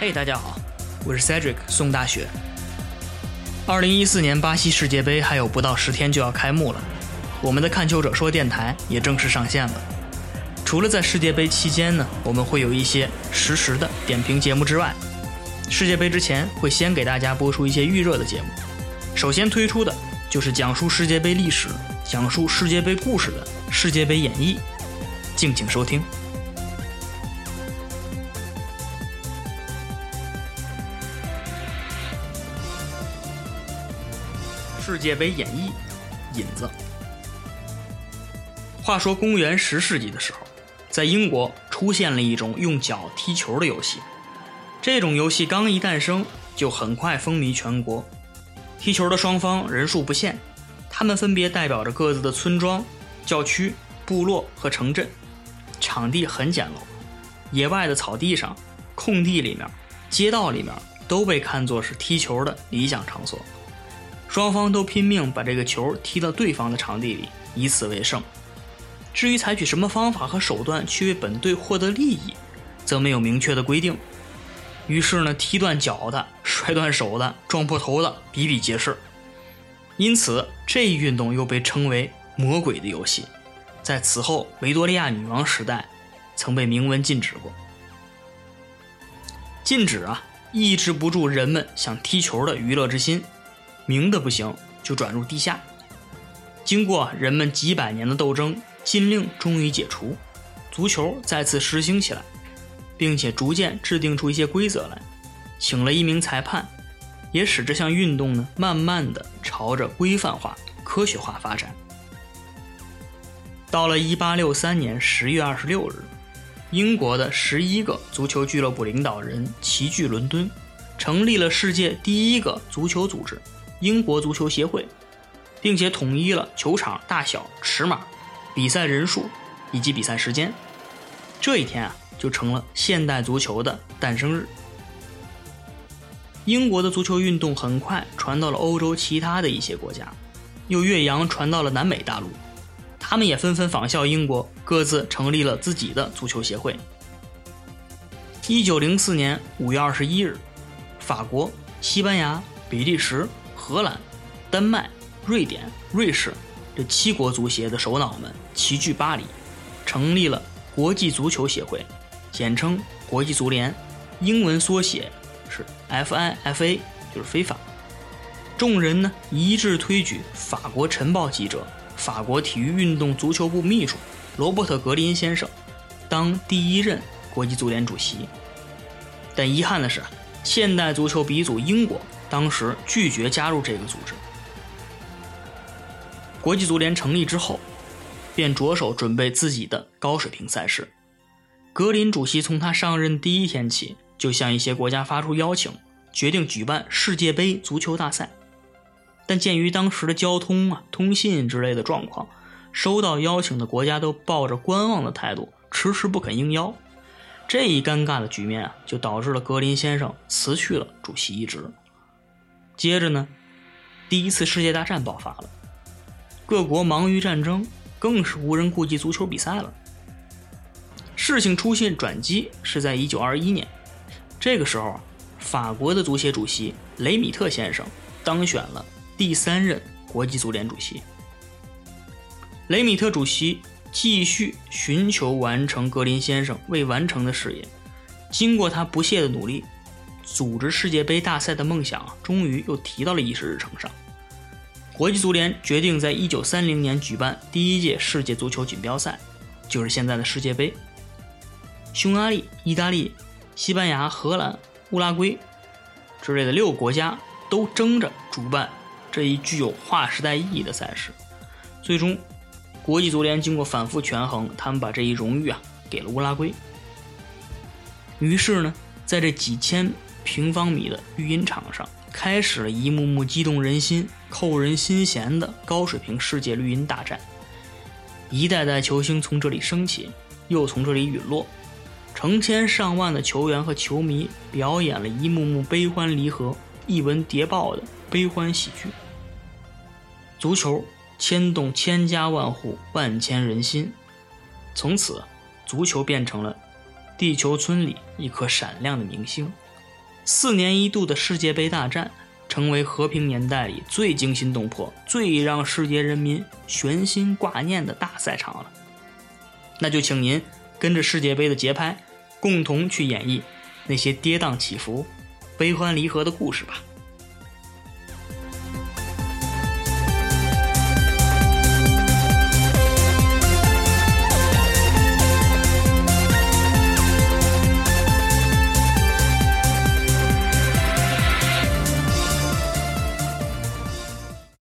嘿，大家好，我是 Cedric 宋大雪。二零一四年巴西世界杯还有不到十天就要开幕了，我们的看球者说电台也正式上线了。除了在世界杯期间呢，我们会有一些实时的点评节目之外，世界杯之前会先给大家播出一些预热的节目。首先推出的就是讲述世界杯历史、讲述世界杯故事的《世界杯演绎》，敬请收听。世界杯演绎引子。话说，公元十世纪的时候，在英国出现了一种用脚踢球的游戏。这种游戏刚一诞生，就很快风靡全国。踢球的双方人数不限，他们分别代表着各自的村庄、教区、部落和城镇。场地很简陋，野外的草地上、空地里面、街道里面都被看作是踢球的理想场所。双方都拼命把这个球踢到对方的场地里，以此为胜。至于采取什么方法和手段去为本队获得利益，则没有明确的规定。于是呢，踢断脚的、摔断手的、撞破头的比比皆是。因此，这一运动又被称为“魔鬼的游戏”。在此后维多利亚女王时代，曾被明文禁止过。禁止啊，抑制不住人们想踢球的娱乐之心。明的不行，就转入地下。经过人们几百年的斗争，禁令终于解除，足球再次实行起来，并且逐渐制定出一些规则来，请了一名裁判，也使这项运动呢，慢慢的朝着规范化、科学化发展。到了1863年10月26日，英国的十一个足球俱乐部领导人齐聚伦敦，成立了世界第一个足球组织。英国足球协会，并且统一了球场大小、尺码、比赛人数以及比赛时间。这一天啊，就成了现代足球的诞生日。英国的足球运动很快传到了欧洲其他的一些国家，又越洋传到了南美大陆，他们也纷纷仿效英国，各自成立了自己的足球协会。一九零四年五月二十一日，法国、西班牙、比利时。荷兰、丹麦、瑞典、瑞士这七国足协的首脑们齐聚巴黎，成立了国际足球协会，简称国际足联，英文缩写是 FIFA，就是非法。众人呢一致推举法国晨报记者、法国体育运动足球部秘书罗伯特·格林先生当第一任国际足联主席。但遗憾的是，现代足球鼻祖英国。当时拒绝加入这个组织。国际足联成立之后，便着手准备自己的高水平赛事。格林主席从他上任第一天起，就向一些国家发出邀请，决定举办世界杯足球大赛。但鉴于当时的交通啊、通信之类的状况，收到邀请的国家都抱着观望的态度，迟迟不肯应邀。这一尴尬的局面啊，就导致了格林先生辞去了主席一职。接着呢，第一次世界大战爆发了，各国忙于战争，更是无人顾及足球比赛了。事情出现转机是在一九二一年，这个时候，法国的足协主席雷米特先生当选了第三任国际足联主席。雷米特主席继续寻求完成格林先生未完成的事业，经过他不懈的努力。组织世界杯大赛的梦想终于又提到了议事日程上。国际足联决定在一九三零年举办第一届世界足球锦标赛，就是现在的世界杯。匈牙利、意大利、西班牙、荷兰、乌拉圭之类的六个国家都争着主办这一具有划时代意义的赛事。最终，国际足联经过反复权衡，他们把这一荣誉啊给了乌拉圭。于是呢，在这几千。平方米的绿茵场上，开始了一幕幕激动人心、扣人心弦的高水平世界绿茵大战。一代代球星从这里升起，又从这里陨落。成千上万的球员和球迷表演了一幕幕悲欢离合、一文谍报的悲欢喜剧。足球牵动千家万户、万千人心，从此，足球变成了地球村里一颗闪亮的明星。四年一度的世界杯大战，成为和平年代里最惊心动魄、最让世界人民悬心挂念的大赛场了。那就请您跟着世界杯的节拍，共同去演绎那些跌宕起伏、悲欢离合的故事吧。